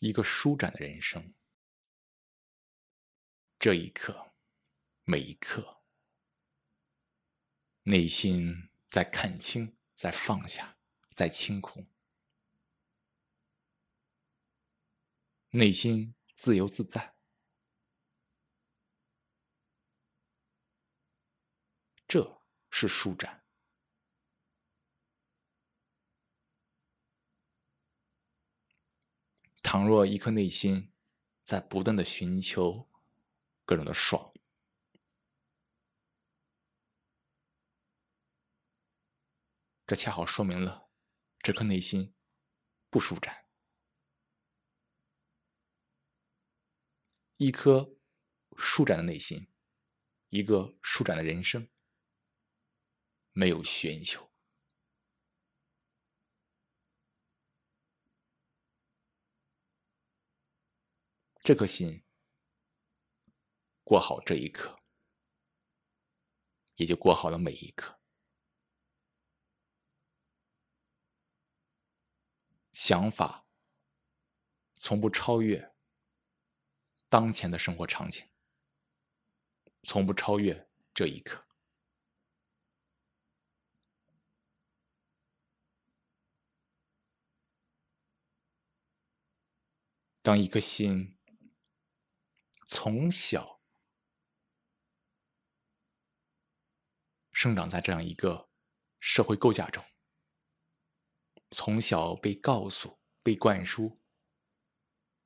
一个舒展的人生。这一刻，每一刻，内心在看清，在放下，在清空，内心自由自在。这是舒展。倘若一颗内心在不断的寻求各种的爽，这恰好说明了这颗内心不舒展。一颗舒展的内心，一个舒展的人生。没有寻求，这颗心过好这一刻，也就过好了每一刻。想法从不超越当前的生活场景，从不超越这一刻。当一颗心从小生长在这样一个社会构架中，从小被告诉、被灌输，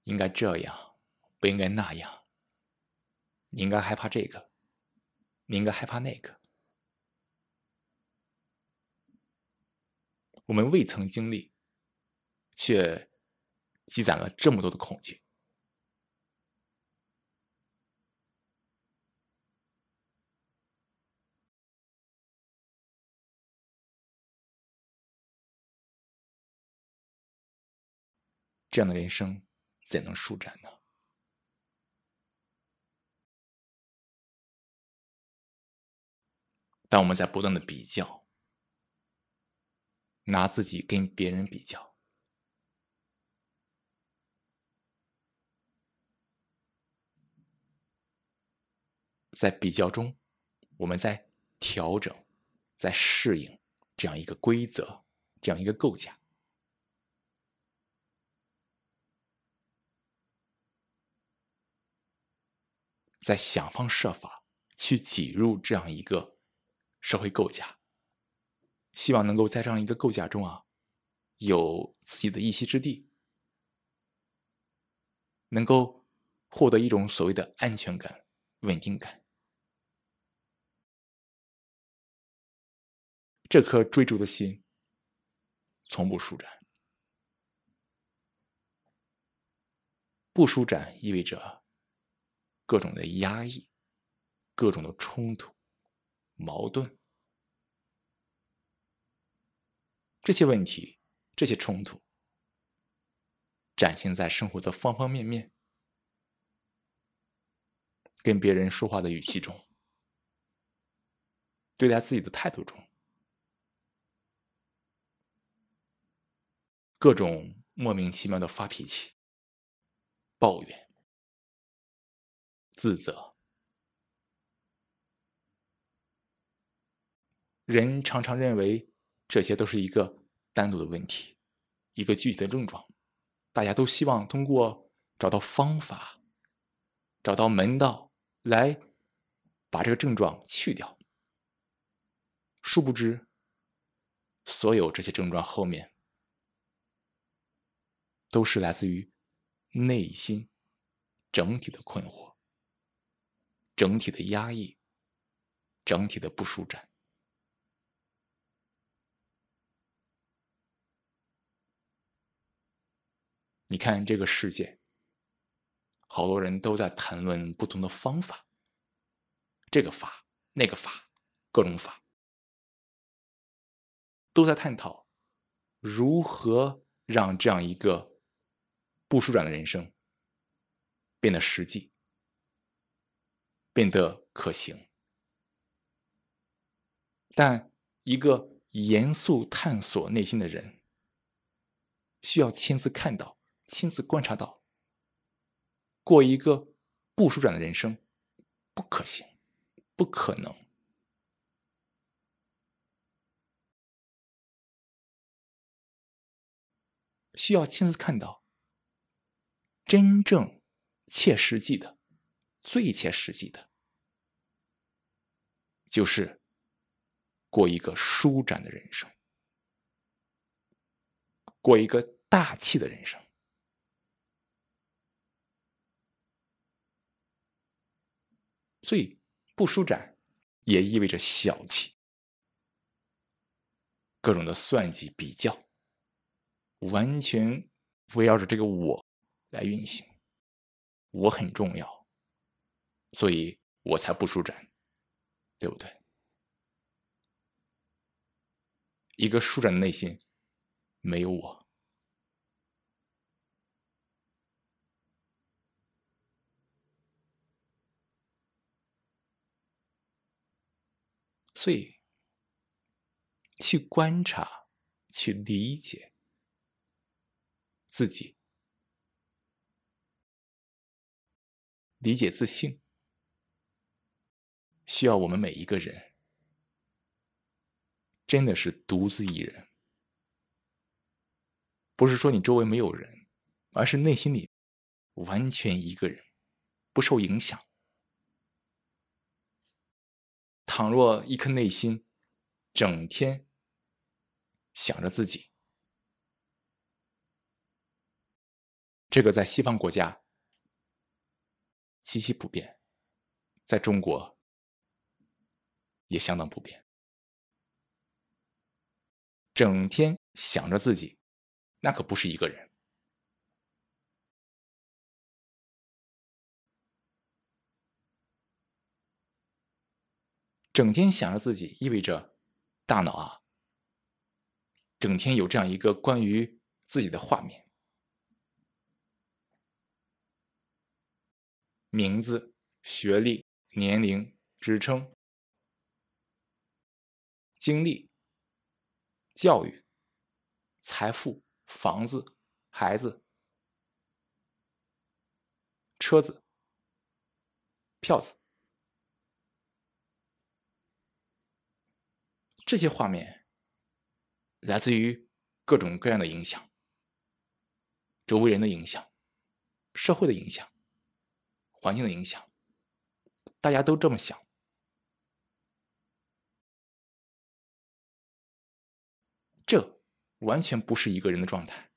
应该这样，不应该那样，你应该害怕这个，你应该害怕那个，我们未曾经历，却。积攒了这么多的恐惧，这样的人生怎能舒展呢？当我们在不断的比较，拿自己跟别人比较。在比较中，我们在调整，在适应这样一个规则，这样一个构架，在想方设法去挤入这样一个社会构架，希望能够在这样一个构架中啊，有自己的一席之地，能够获得一种所谓的安全感、稳定感。这颗追逐的心，从不舒展。不舒展意味着各种的压抑，各种的冲突、矛盾。这些问题，这些冲突，展现在生活的方方面面，跟别人说话的语气中，对待自己的态度中。各种莫名其妙的发脾气、抱怨、自责，人常常认为这些都是一个单独的问题，一个具体的症状。大家都希望通过找到方法、找到门道来把这个症状去掉。殊不知，所有这些症状后面。都是来自于内心整体的困惑、整体的压抑、整体的不舒展。你看这个世界，好多人都在谈论不同的方法，这个法、那个法、各种法，都在探讨如何让这样一个。不舒展的人生变得实际，变得可行。但一个严肃探索内心的人，需要亲自看到、亲自观察到过一个不舒展的人生，不可行，不可能。需要亲自看到，真正切实际的、最切实际的，就是过一个舒展的人生，过一个大气的人生。所以，不舒展也意味着小气，各种的算计、比较。完全围绕着这个我来运行，我很重要，所以我才不舒展，对不对？一个舒展的内心没有我，所以去观察，去理解。自己理解自信，需要我们每一个人真的是独自一人，不是说你周围没有人，而是内心里完全一个人，不受影响。倘若一颗内心整天想着自己。这个在西方国家极其普遍，在中国也相当普遍。整天想着自己，那可不是一个人。整天想着自己，意味着大脑啊，整天有这样一个关于自己的画面。名字、学历、年龄、职称、经历、教育、财富、房子、孩子、车子、票子，这些画面来自于各种各样的影响，周围人的影响，社会的影响。环境的影响，大家都这么想，这完全不是一个人的状态。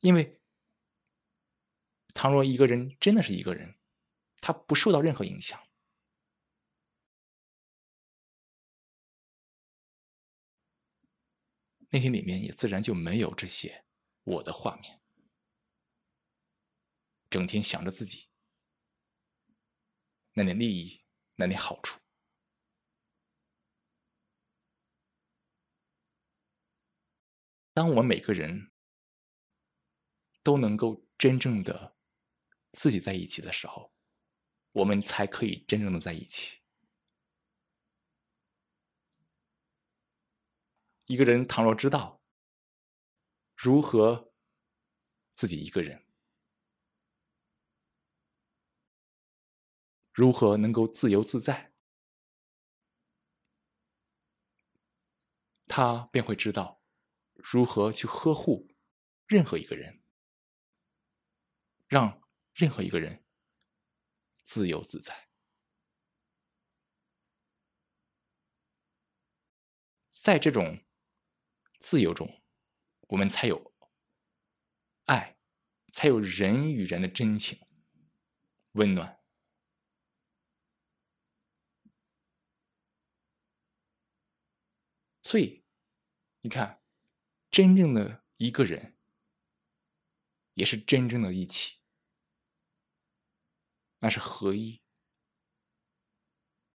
因为，倘若一个人真的是一个人，他不受到任何影响，内心里面也自然就没有这些我的画面。整天想着自己，那点利益，那点好处。当我们每个人都能够真正的自己在一起的时候，我们才可以真正的在一起。一个人倘若知道如何自己一个人。如何能够自由自在？他便会知道如何去呵护任何一个人，让任何一个人自由自在。在这种自由中，我们才有爱，才有人与人的真情、温暖。所以，你看，真正的一个人，也是真正的一起，那是合一。